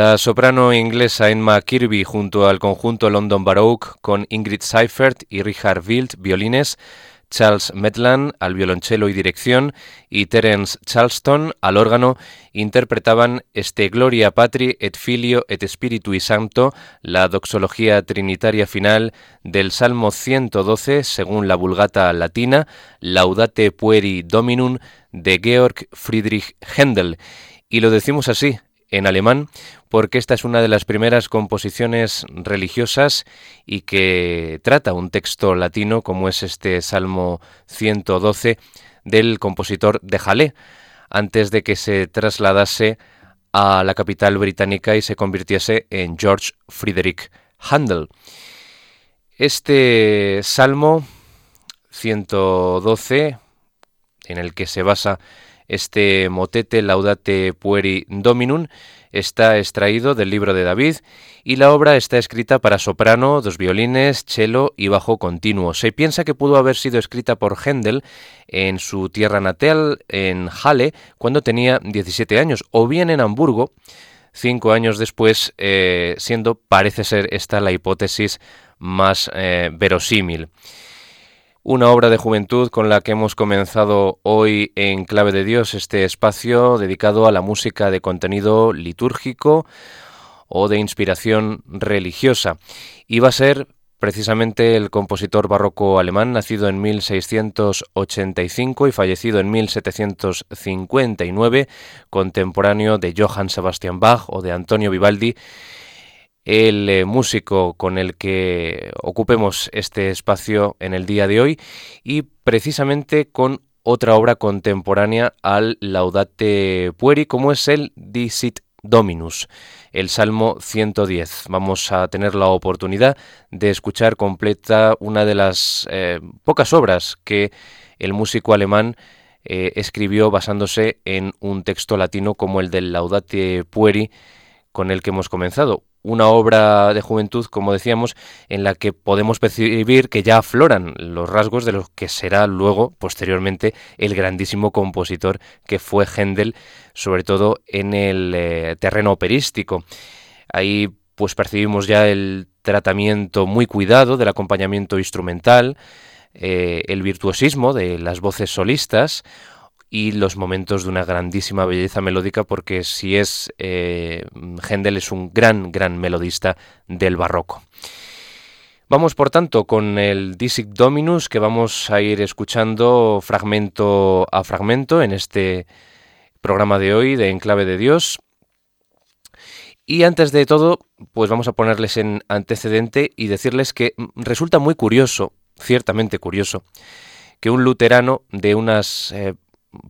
La soprano inglesa Emma Kirby junto al conjunto London Baroque con Ingrid Seifert y Richard Wild violines, Charles Medland al violonchelo y dirección y Terence Charleston al órgano interpretaban este Gloria Patri et Filio et Spiritui Sancto, la doxología trinitaria final del Salmo 112 según la Vulgata latina, Laudate Pueri Dominum de Georg Friedrich Händel. Y lo decimos así, en alemán porque esta es una de las primeras composiciones religiosas y que trata un texto latino como es este Salmo 112 del compositor de Jalé, antes de que se trasladase a la capital británica y se convirtiese en George Frederick Handel. Este Salmo 112, en el que se basa este motete Laudate Pueri Dominum está extraído del libro de David y la obra está escrita para soprano, dos violines, cello y bajo continuo. Se piensa que pudo haber sido escrita por Händel en su tierra natal, en Halle, cuando tenía 17 años, o bien en Hamburgo, cinco años después, eh, siendo, parece ser esta la hipótesis más eh, verosímil una obra de juventud con la que hemos comenzado hoy en Clave de Dios, este espacio dedicado a la música de contenido litúrgico o de inspiración religiosa. Y va a ser precisamente el compositor barroco alemán, nacido en 1685 y fallecido en 1759, contemporáneo de Johann Sebastian Bach o de Antonio Vivaldi, el eh, músico con el que ocupemos este espacio en el día de hoy y precisamente con otra obra contemporánea al Laudate Pueri como es el Dicit Dominus, el Salmo 110. Vamos a tener la oportunidad de escuchar completa una de las eh, pocas obras que el músico alemán eh, escribió basándose en un texto latino como el del Laudate Pueri con el que hemos comenzado una obra de juventud, como decíamos, en la que podemos percibir que ya afloran los rasgos de lo que será luego, posteriormente, el grandísimo compositor que fue Händel, sobre todo en el eh, terreno operístico. Ahí pues percibimos ya el tratamiento muy cuidado del acompañamiento instrumental, eh, el virtuosismo de las voces solistas, y los momentos de una grandísima belleza melódica porque si es eh, Händel es un gran, gran melodista del barroco. Vamos por tanto con el Disic Dominus que vamos a ir escuchando fragmento a fragmento en este programa de hoy de Enclave de Dios. Y antes de todo, pues vamos a ponerles en antecedente y decirles que resulta muy curioso, ciertamente curioso, que un luterano de unas eh,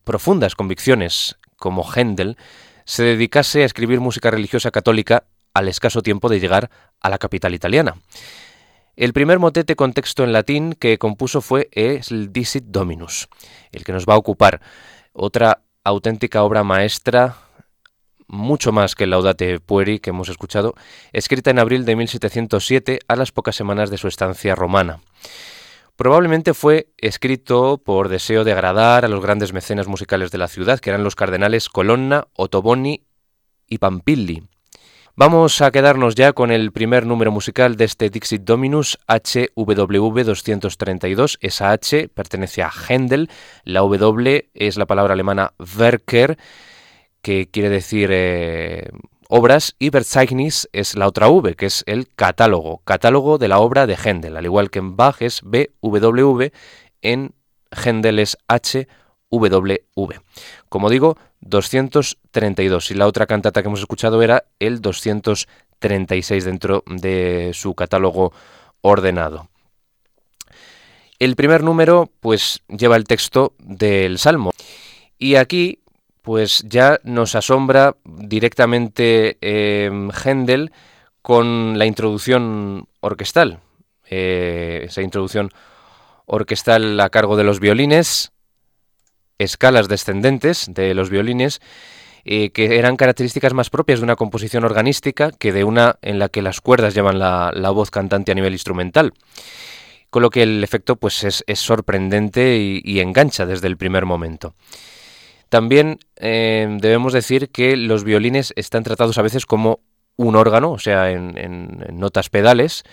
profundas convicciones como Händel, se dedicase a escribir música religiosa católica al escaso tiempo de llegar a la capital italiana. El primer motete con texto en latín que compuso fue el Dicit Dominus, el que nos va a ocupar. Otra auténtica obra maestra, mucho más que el Laudate Pueri que hemos escuchado, escrita en abril de 1707 a las pocas semanas de su estancia romana. Probablemente fue escrito por deseo de agradar a los grandes mecenas musicales de la ciudad, que eran los cardenales Colonna, Ottoboni y Pampilli. Vamos a quedarnos ya con el primer número musical de este Dixit Dominus HWV 232. Esa H pertenece a Händel, la W es la palabra alemana Werker, que quiere decir eh, obras y Verzeichnis es la otra V, que es el catálogo, catálogo de la obra de Händel, al igual que en Bach es BWV, en Händel es HWV. Como digo, 232 y la otra cantata que hemos escuchado era el 236 dentro de su catálogo ordenado. El primer número pues lleva el texto del Salmo y aquí pues ya nos asombra directamente eh, Händel con la introducción orquestal. Eh, esa introducción orquestal a cargo de los violines, escalas descendentes de los violines, eh, que eran características más propias de una composición organística que de una en la que las cuerdas llevan la, voz cantante a nivel instrumental. Con lo que el efecto pues, es, sorprendente y engancha desde el primer momento. También eh, debemos decir que los violines están tratados a veces como un órgano, o sea, en, notas pedales,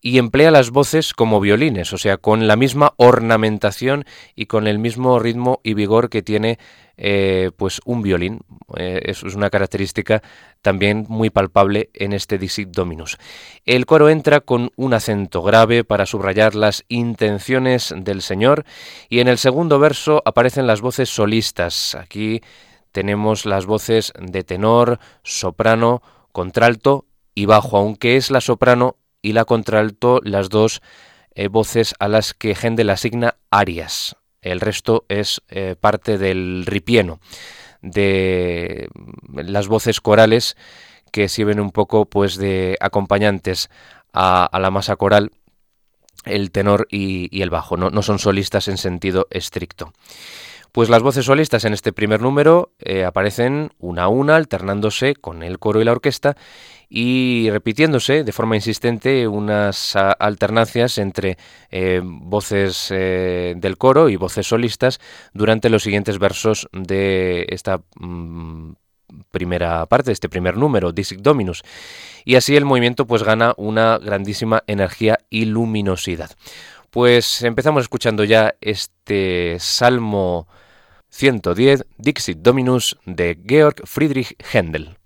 y emplea las voces como violines, o sea, con la misma ornamentación y con el mismo ritmo y vigor que tiene eh, pues un violín. Eh, es una característica también muy palpable en este Dixit Dominus. El coro entra con un acento grave para subrayar las intenciones del Señor y en el segundo verso aparecen las voces solistas. Aquí tenemos las voces de tenor, soprano, contralto y bajo, aunque es la soprano y la contralto las dos eh, voces a las que Händel asigna arias. El resto es eh, parte del ripieno, de las voces corales que sirven un poco pues de acompañantes a, la masa coral, el tenor y, el bajo, no, no son solistas en sentido estricto. Pues las voces solistas en este primer número eh, aparecen una a una, alternándose con el coro y la orquesta y repitiéndose de forma insistente unas alternancias entre eh, voces eh, del coro y voces solistas durante los siguientes versos de esta mm, primera parte, de este primer número, Disic Dominus. Y así el movimiento pues gana una grandísima energía y luminosidad. Pues empezamos escuchando ya este salmo 110 Dixit Dominus de Georg Friedrich Händel.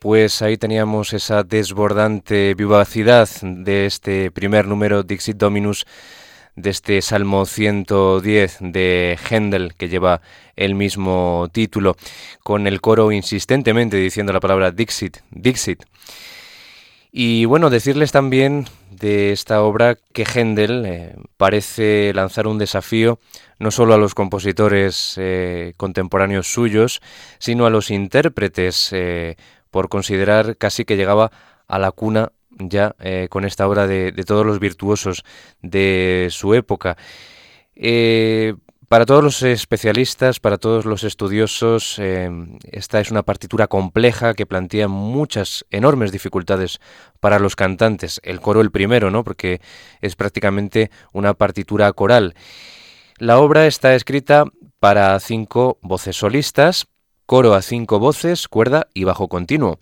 Pues ahí teníamos esa desbordante vivacidad de este primer número Dixit Dominus de este Salmo 110 de Händel que lleva el mismo título, con el coro insistentemente diciendo la palabra Dixit, Dixit. Y bueno, decirles también de esta obra que Händel eh, parece lanzar un desafío no solo a los compositores eh, contemporáneos suyos, sino a los intérpretes, eh, por considerar casi que llegaba a la cuna ya con esta obra de, todos los virtuosos de su época. Para todos los especialistas, para todos los estudiosos, em, esta es una partitura compleja que plantea muchas enormes dificultades para los cantantes. El coro el primero, ¿no? Porque es prácticamente una partitura coral. La obra está escrita para cinco voces solistas, coro a cinco voces, cuerda y bajo continuo.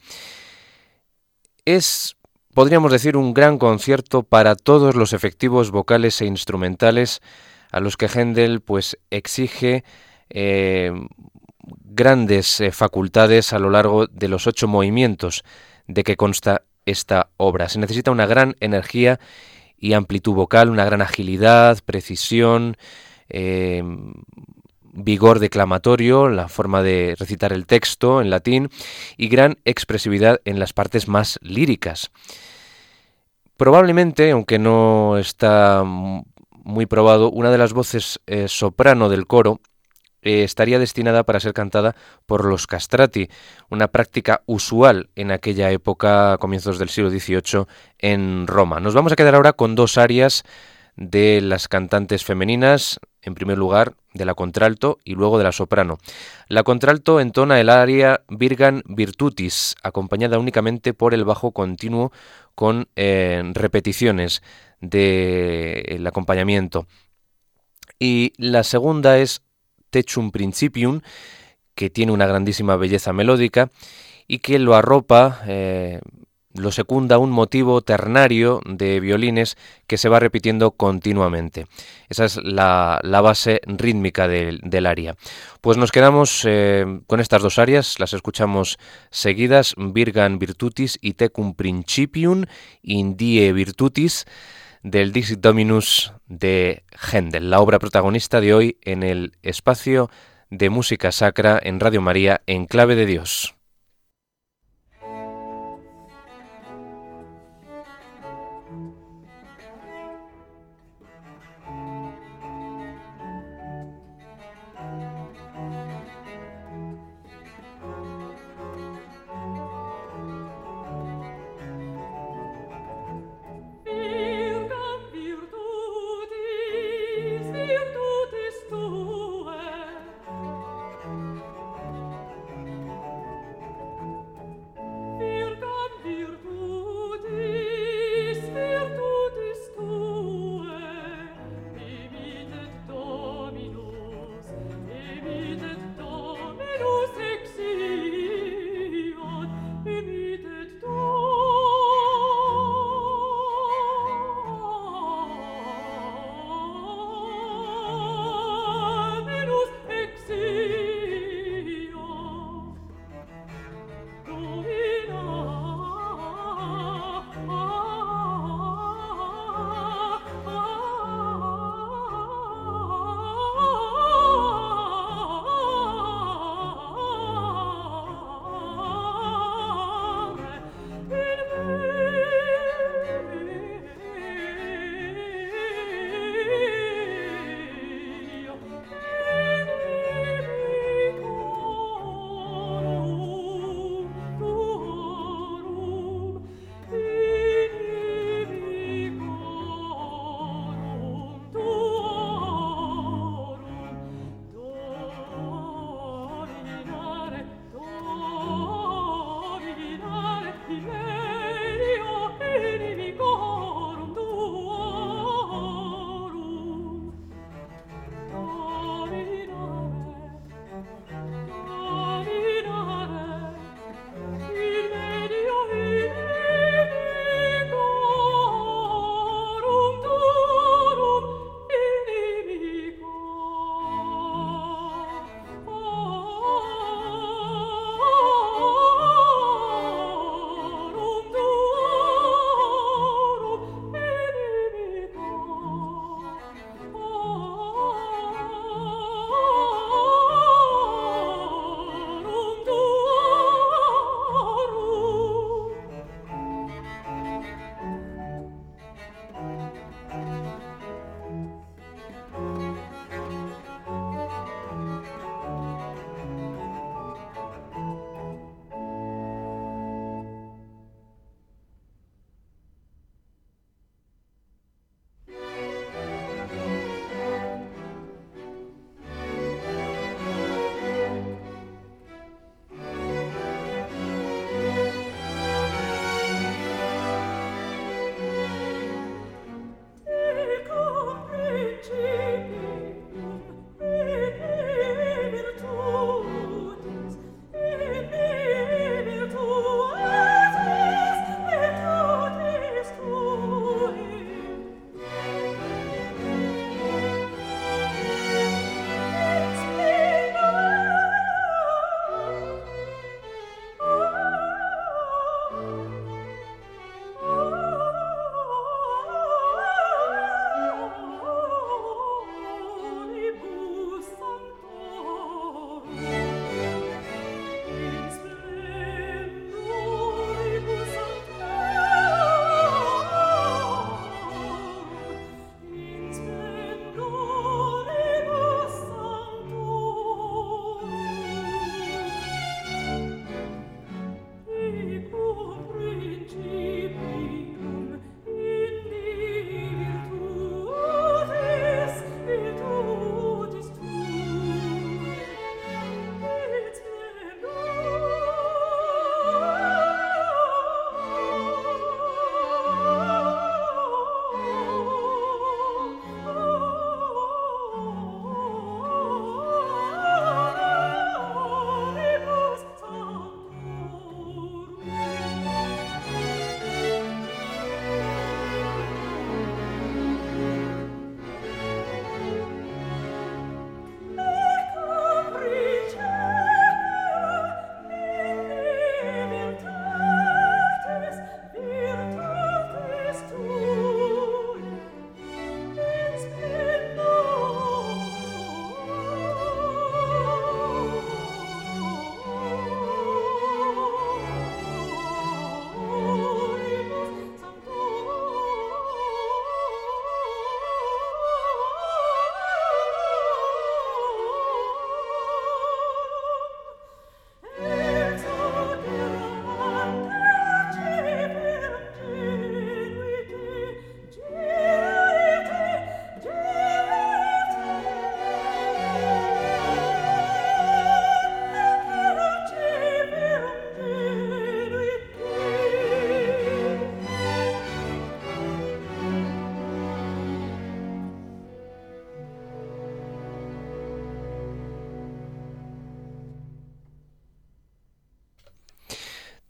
Es, podríamos decir, un gran concierto para todos los efectivos vocales e instrumentales a los que Händel pues exige eh, grandes eh, facultades a lo largo de los ocho movimientos de que consta esta obra. Se necesita una gran energía y amplitud vocal, una gran agilidad, precisión, eh, vigor declamatorio, la forma de recitar el texto en latín y gran expresividad en las partes más líricas. Probablemente, aunque no está muy probado, una de las voces eh, soprano del coro eh, estaría destinada para ser cantada por los castrati, una práctica usual en aquella época, a comienzos del siglo XVIII, en Roma. Nos vamos a quedar ahora con dos arias de las cantantes femeninas, en primer lugar de la contralto y luego de la soprano. La contralto entona el aria Virgan Virtutis, acompañada únicamente por el bajo continuo con eh, repeticiones del acompañamiento. Y la segunda es Techum Principium, que tiene una grandísima belleza melódica y que lo arropa, eh, lo secunda un motivo ternario de violines que se va repitiendo continuamente. Esa es la, base rítmica del, del, aria. Pues nos quedamos eh, con estas dos arias, las escuchamos seguidas, Virgan Virtutis y Tecum Principium, Indie Virtutis del Dixit Dominus de Händel, la obra protagonista de hoy en el espacio de música sacra en Radio María en clave de Dios.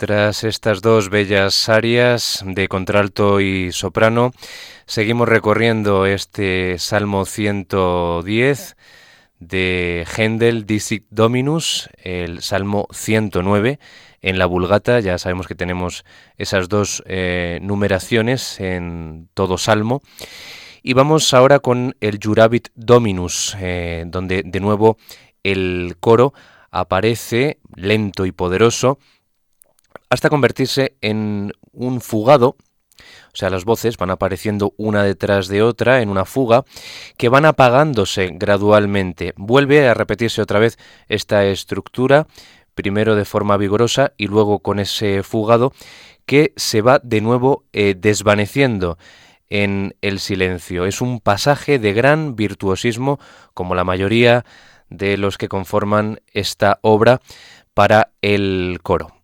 Tras estas dos bellas áreas de contralto y soprano, seguimos recorriendo este Salmo 110 de Händel Dixit Dominus, el Salmo 109 en la Vulgata. Ya sabemos que tenemos esas dos eh, numeraciones en todo Salmo. Y vamos ahora con el Jurabit Dominus, eh, donde de nuevo el coro aparece lento y poderoso hasta convertirse en un fugado, o sea, las voces van apareciendo una detrás de otra en una fuga, que van apagándose gradualmente. Vuelve a repetirse otra vez esta estructura, primero de forma vigorosa y luego con ese fugado, que se va de nuevo eh, desvaneciendo en el silencio. Es un pasaje de gran virtuosismo, como la mayoría de los que conforman esta obra para el coro.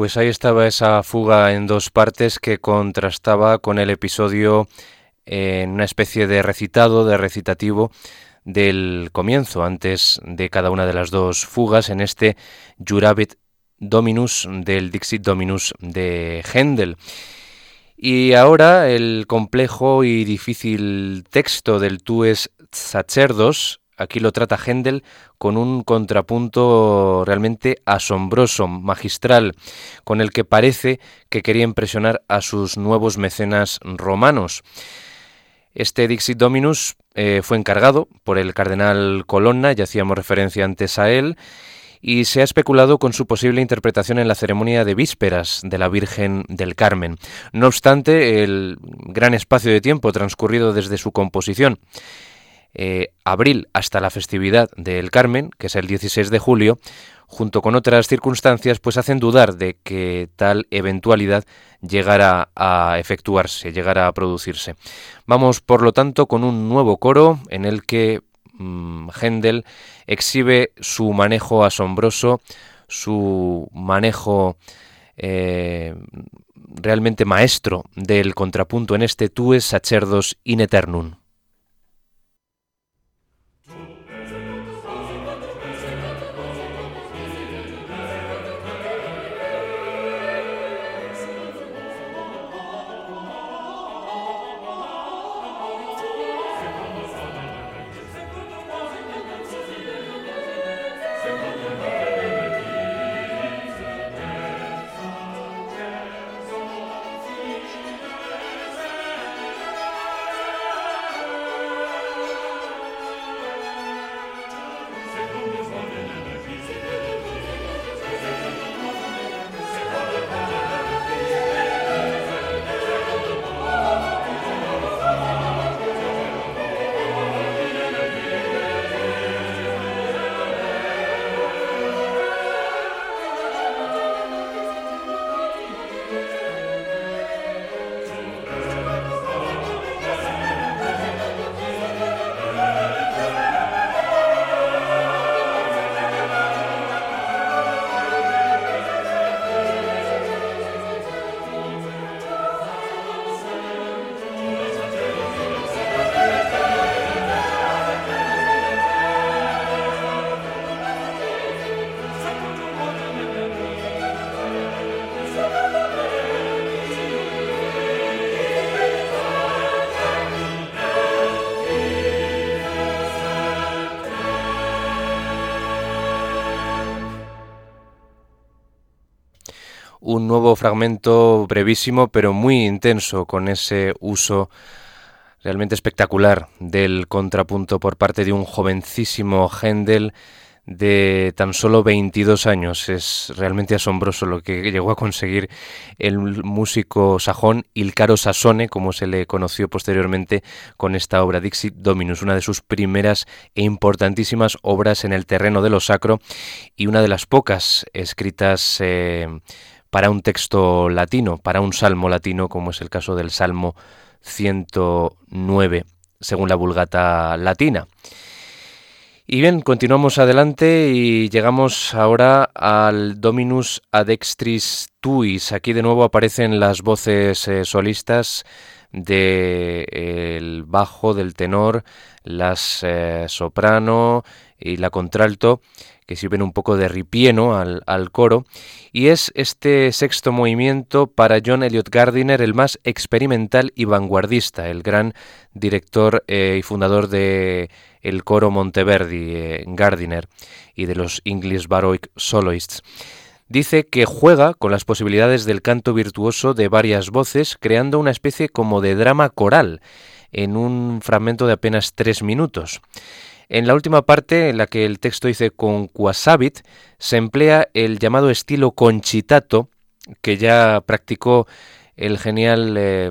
Pues ahí estaba esa fuga en dos partes que contrastaba con el episodio en una especie de recitado, de recitativo del comienzo, antes de cada una de las dos fugas, en este Jurabit Dominus del Dixit Dominus de Händel. Y ahora el complejo y difícil texto del Tues Sacerdos Aquí lo trata Händel con un contrapunto realmente asombroso, magistral, con el que parece que quería impresionar a sus nuevos mecenas romanos. Este Dixit Dominus eh, fue encargado por el cardenal Colonna, ya hacíamos referencia antes a él, y se ha especulado con su posible interpretación en la ceremonia de vísperas de la Virgen del Carmen. No obstante, el gran espacio de tiempo transcurrido desde su composición eh, abril hasta la festividad del Carmen, que es el 16 de julio, junto con otras circunstancias, pues hacen dudar de que tal eventualidad llegara a efectuarse, llegara a producirse. Vamos, por lo tanto, con un nuevo coro en el que mm, Händel exhibe su manejo asombroso, su manejo eh, realmente maestro del contrapunto en este Tues Sacerdos in Eternum. Un nuevo fragmento brevísimo pero muy intenso con ese uso realmente espectacular del contrapunto por parte de un jovencísimo Händel de tan solo 22 años. Es realmente asombroso lo que llegó a conseguir el músico sajón Ilcaro Sassone, como se le conoció posteriormente con esta obra Dixit Dominus, una de sus primeras e importantísimas obras en el terreno de lo sacro y una de las pocas escritas eh, para un texto latino, para un salmo latino, como es el caso del Salmo 109, según la Vulgata latina. Y bien, continuamos adelante y llegamos ahora al Dominus Adextris Tuis. Aquí de nuevo aparecen las voces eh, solistas del bajo, del tenor, las eh, soprano y la contralto que sirven un poco de ripieno al, al, coro, y es este sexto movimiento para John Elliot Gardiner el más experimental y vanguardista, el gran director eh, y fundador de el coro Monteverdi, eh, Gardiner, y de los English Baroque Soloists. Dice que juega con las posibilidades del canto virtuoso de varias voces, creando una especie como de drama coral, en un fragmento de apenas tres minutos. En la última parte, en la que el texto dice con quasabit, se emplea el llamado estilo conchitato, que ya practicó el genial eh,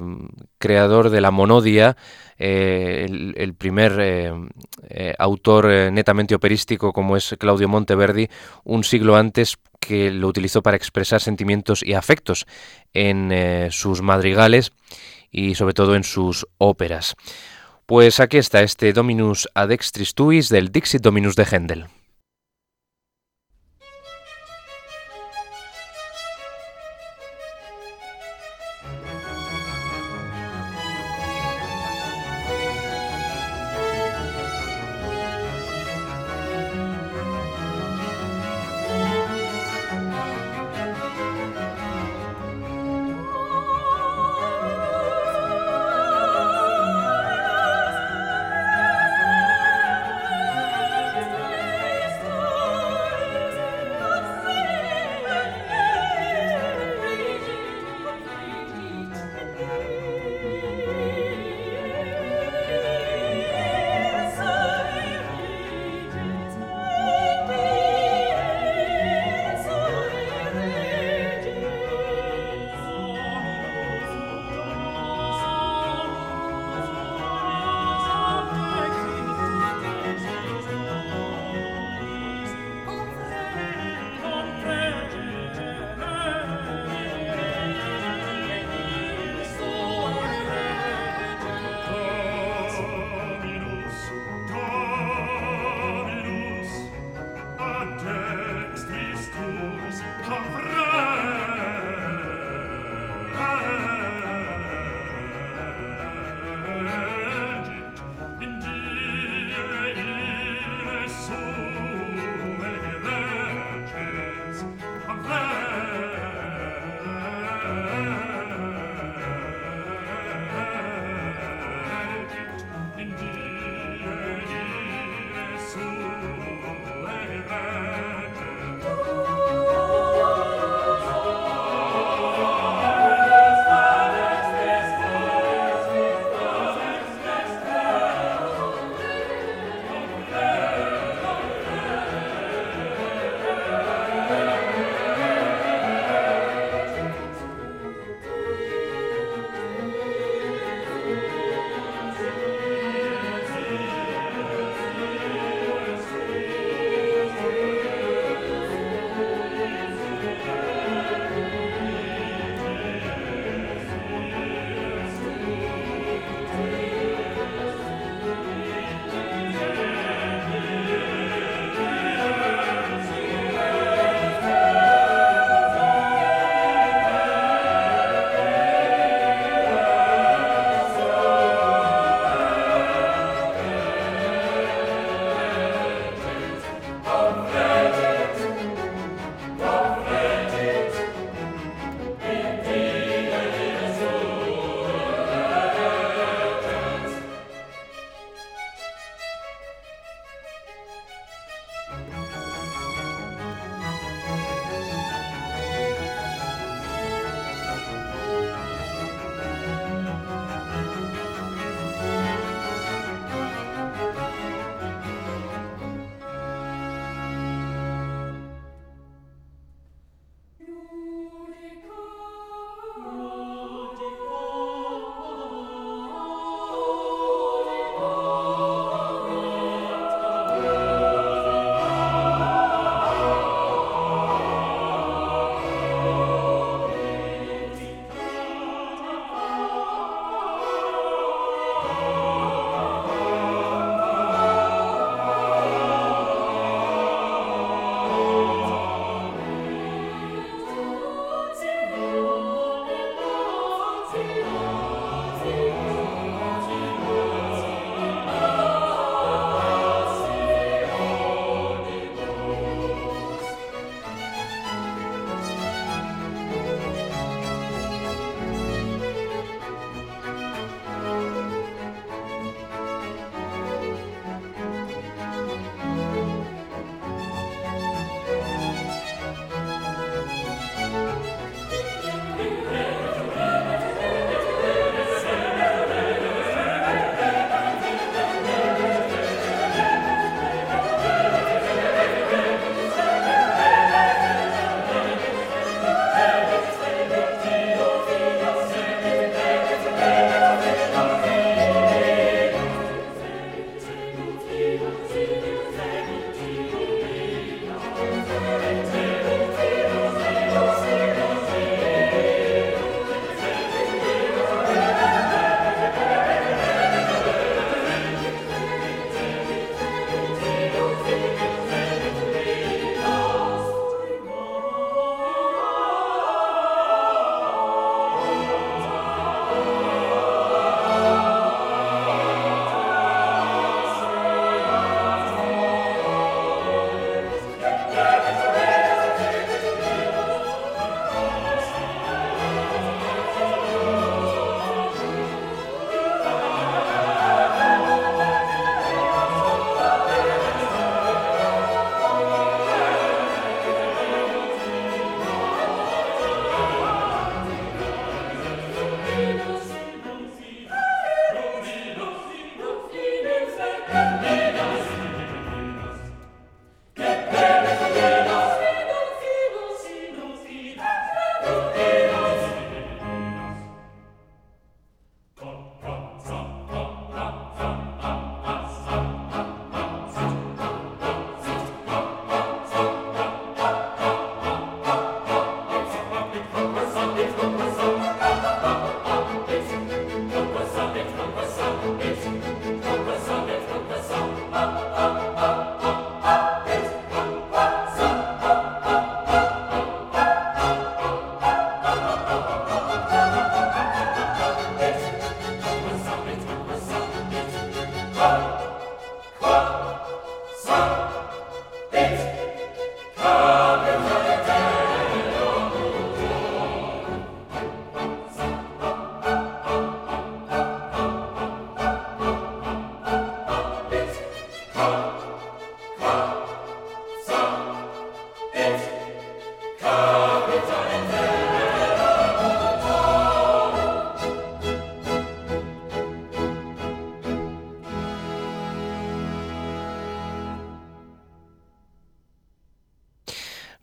creador de la monodia, eh, el, primer eh, autor netamente operístico como es Claudio Monteverdi, un siglo antes que lo utilizó para expresar sentimientos y afectos en sus madrigales y sobre todo en sus óperas. Pues aquí está este Dominus ad extris tuis del Dixit Dominus de Händel.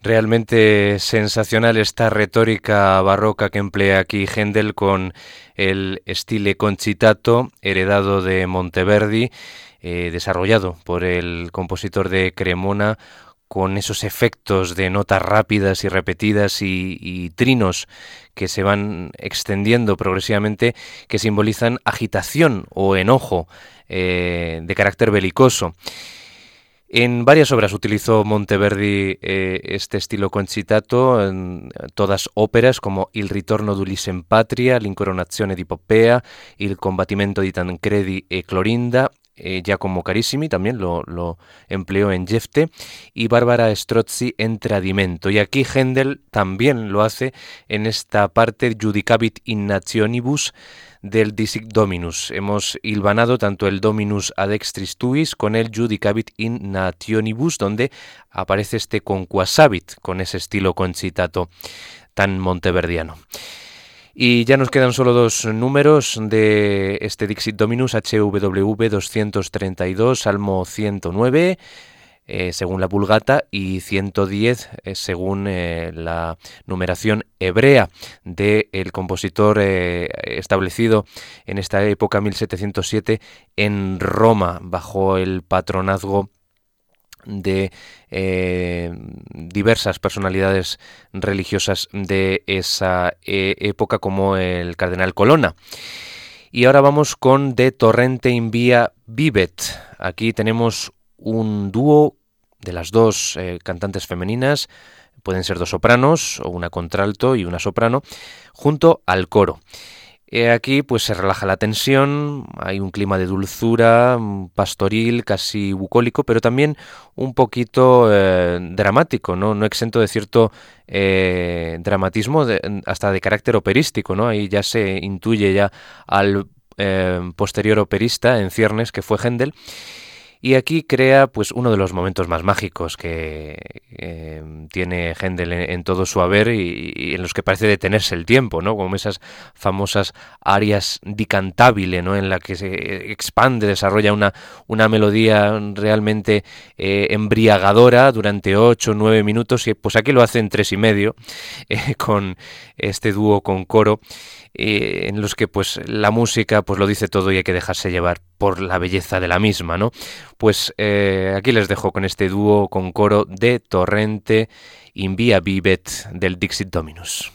Realmente sensacional esta retórica barroca que emplea aquí Händel con el estile concitato heredado de Monteverdi, eh, desarrollado por el compositor de Cremona con esos efectos de notas rápidas y repetidas y, trinos que se van extendiendo progresivamente, que simbolizan agitación o enojo eh, de carácter belicoso. En varias obras utilizó Monteverdi eh, este estilo concitato, en todas óperas como Il ritorno d'Ulisse in patria, L'incoronazione di Poppea, Il combattimento di Tancredi e Clorinda, eh, Giacomo Carissimi también lo, lo, empleó en Jefte, y Bárbara Strozzi en Tradimento. Y aquí Händel también lo hace en esta parte Judicabit in Nationibus, del Disic Dominus. Hemos hilvanado tanto el Dominus ad extris tuis con el Judicabit in nationibus, donde aparece este conquasabit con ese estilo concitato tan monteverdiano. Y ya nos quedan solo dos números de este Dixit Dominus HWV 232, Salmo 109. Eh, según la Vulgata y 110 eh, según eh, la numeración hebrea del compositor establecido en esta época 1707 en Roma bajo el patronazgo de diversas personalidades religiosas de esa época como el cardenal Colonna. Y ahora vamos con De Torrente Invia Vivet. Aquí tenemos un dúo de las dos eh, cantantes femeninas, pueden ser dos sopranos o una contralto y una soprano, junto al coro. aquí pues se relaja la tensión, hay un clima de dulzura, pastoril, casi bucólico, pero también un poquito eh, dramático, ¿no? no exento de cierto eh, dramatismo, hasta de carácter operístico, ¿no? Ahí ya se intuye ya al posterior operista en ciernes que fue Händel y aquí crea pues uno de los momentos más mágicos que eh, tiene Händel en, todo su haber y, en los que parece detenerse el tiempo, ¿no? Como esas famosas arias di cantabile, ¿no? En la que se expande, desarrolla una, una melodía realmente eh, embriagadora durante ocho nueve minutos y pues aquí lo hace en tres y medio eh, con este dúo con coro en los que pues la música pues lo dice todo y hay que dejarse llevar por la belleza de la misma, ¿no? Pues eh, aquí les dejo con este dúo con coro de Torrente in Via Vivet del Dixit Dominus.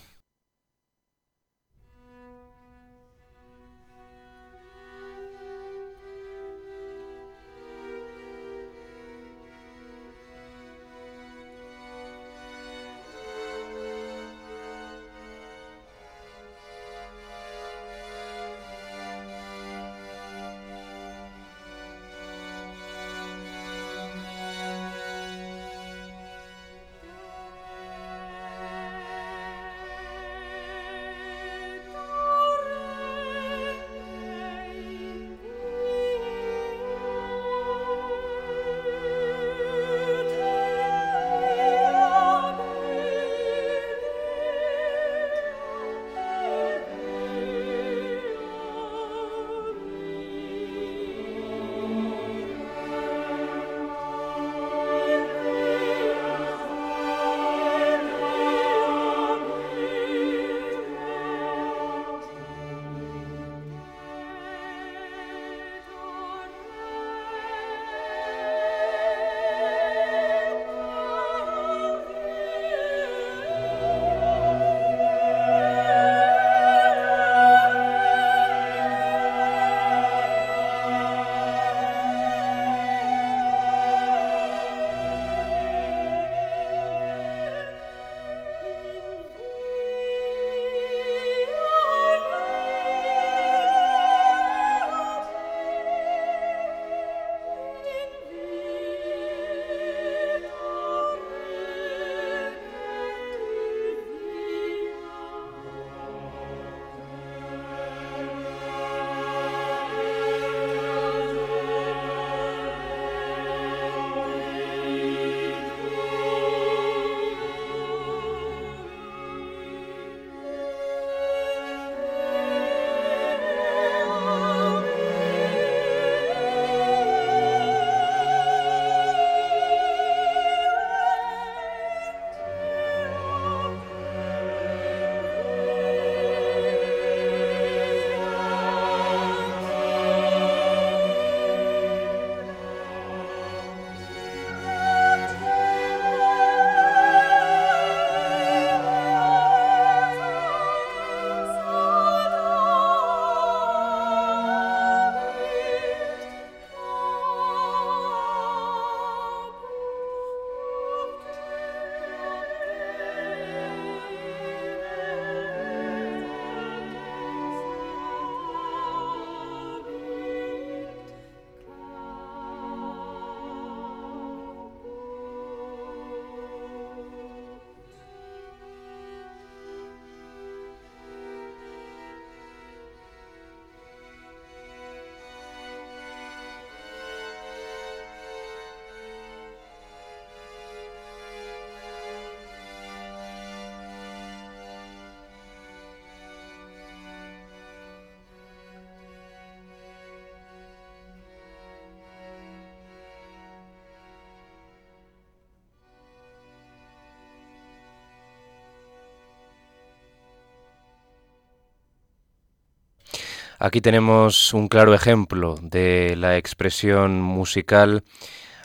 Aquí tenemos un claro ejemplo de la expresión musical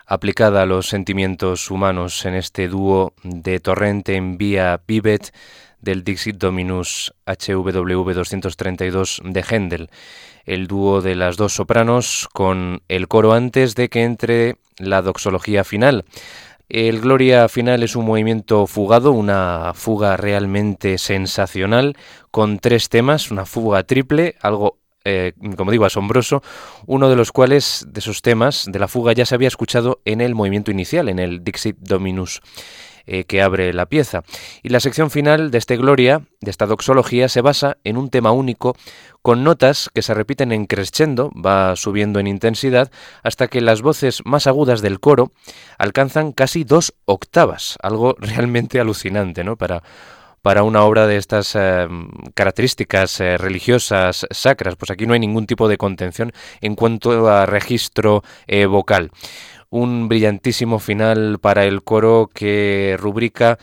aplicada a los sentimientos humanos en este dúo de Torrente en Vía Vivet del Dixit Dominus HWV 232 de Händel, el dúo de las dos sopranos con el coro antes de que entre la doxología final. El Gloria final es un movimiento fugado, una fuga realmente sensacional, con tres temas, una fuga triple, algo eh, como digo, asombroso, uno de los cuales, de esos temas de la fuga, ya se había escuchado en el movimiento inicial, en el Dixit Dominus. Eh, que abre la pieza. Y la sección final de este Gloria, de esta doxología, se basa en un tema único con notas que se repiten en crescendo, va subiendo en intensidad, hasta que las voces más agudas del coro alcanzan casi dos octavas, algo realmente alucinante, ¿no? Para para una obra de estas eh, características eh, religiosas sacras. Pues aquí no hay ningún tipo de contención en cuanto a registro eh, vocal. Un brillantísimo final para el coro que rubrica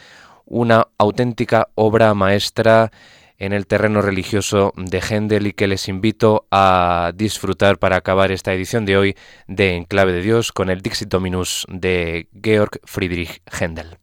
una auténtica obra maestra en el terreno religioso de Händel y que les invito a disfrutar para acabar esta edición de hoy de Enclave de Dios con el Dixit Dominus de Georg Friedrich Händel.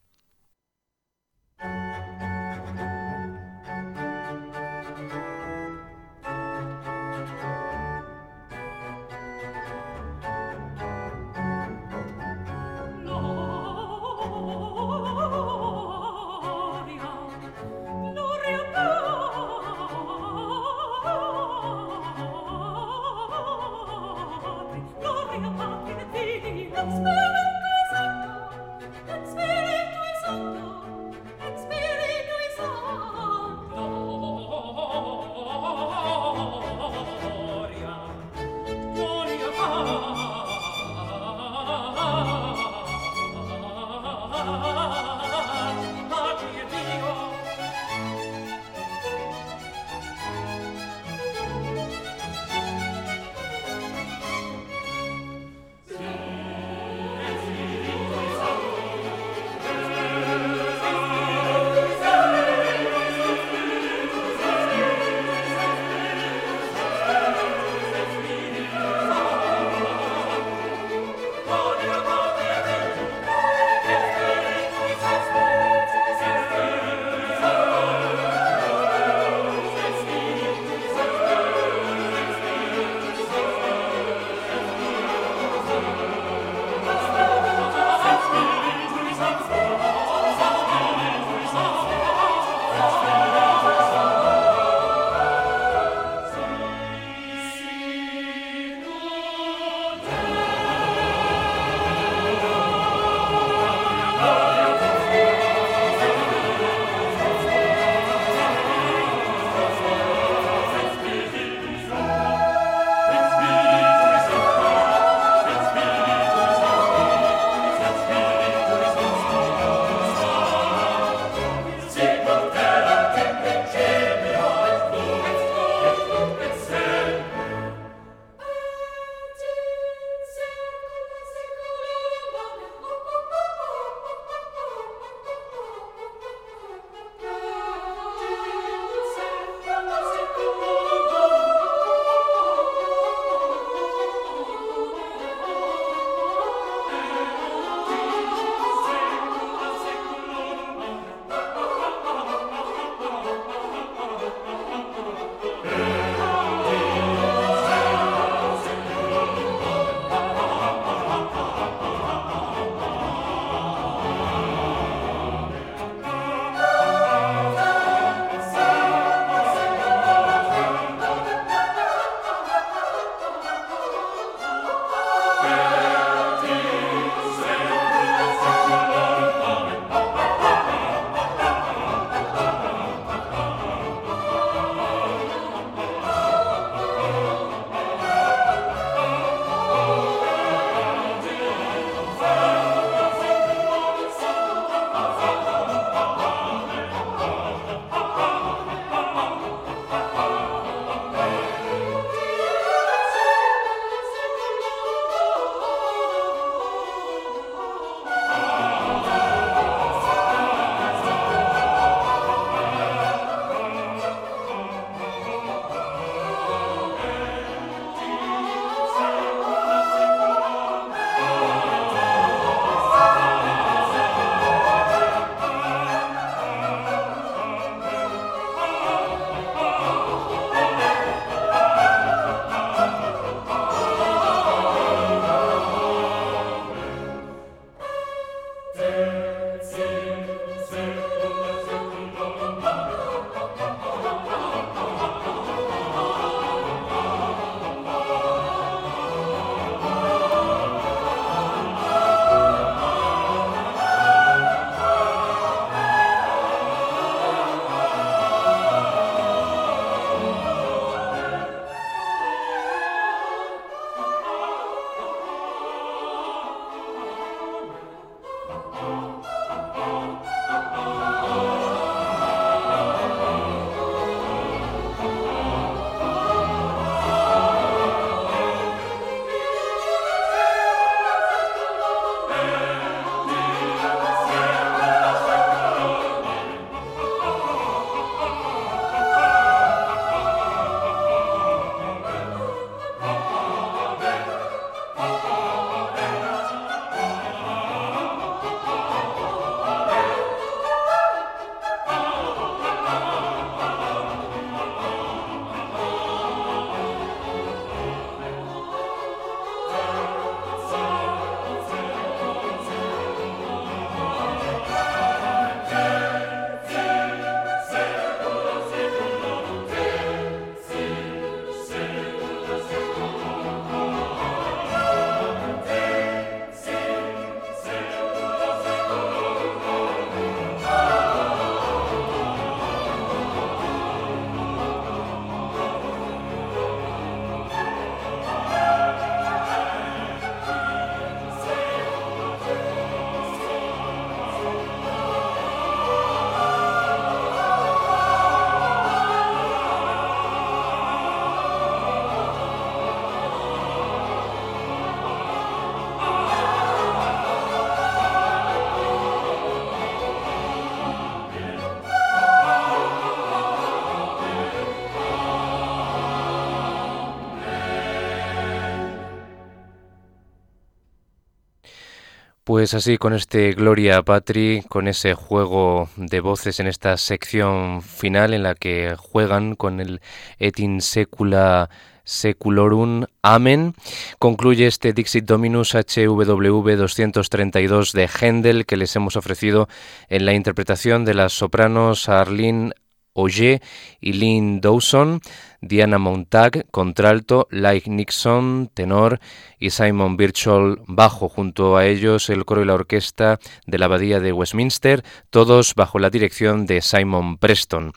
Pues así, con este Gloria Patri, con ese juego de voces en esta sección final en la que juegan con el Etin Secula Seculorum Amen. Concluye este Dixit Dominus HWV 232 de Händel que les hemos ofrecido en la interpretación de las sopranos Arlene Oye y Lynn Dawson, Diana Montag, contralto, Like Nixon, tenor y Simon Birchall, bajo. Junto a ellos el coro y la orquesta de la Abadía de Westminster, todos bajo la dirección de Simon Preston.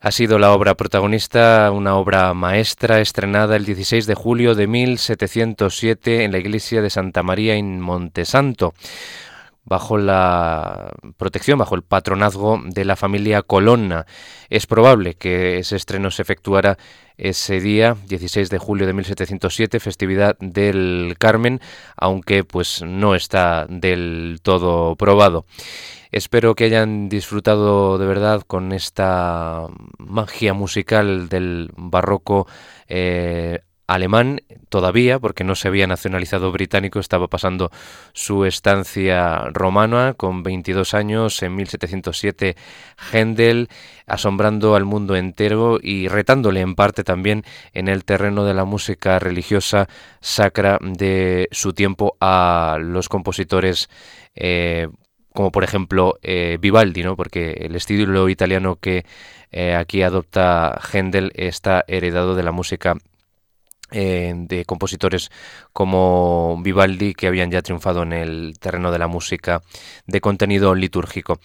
Ha sido la obra protagonista, una obra maestra estrenada el 16 de julio de 1707 en la iglesia de Santa María en Montesanto bajo la protección, bajo el patronazgo de la familia Colonna. Es probable que ese estreno se efectuara ese día, 16 de julio de 1707, festividad del Carmen, aunque pues no está del todo probado. Espero que hayan disfrutado de verdad con esta magia musical del barroco eh, alemán todavía, porque no se había nacionalizado británico, estaba pasando su estancia romana con 22 años en 1707 Händel, asombrando al mundo entero y retándole en parte también en el terreno de la música religiosa sacra de su tiempo a los compositores eh, como por ejemplo eh, Vivaldi, ¿no? porque el estilo italiano que eh, aquí adopta Händel está heredado de la música eh, de compositores como Vivaldi que habían ya triunfado en el terreno de la música de contenido litúrgico.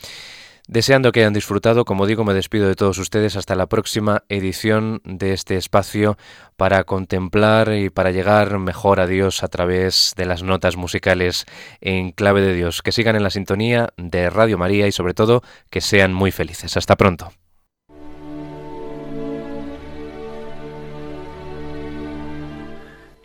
Deseando que hayan disfrutado, como digo, me despido de todos ustedes hasta la próxima edición de este espacio para contemplar y para llegar mejor a Dios a través de las notas musicales en clave de Dios. Que sigan en la sintonía de Radio María y sobre todo que sean muy felices. Hasta pronto.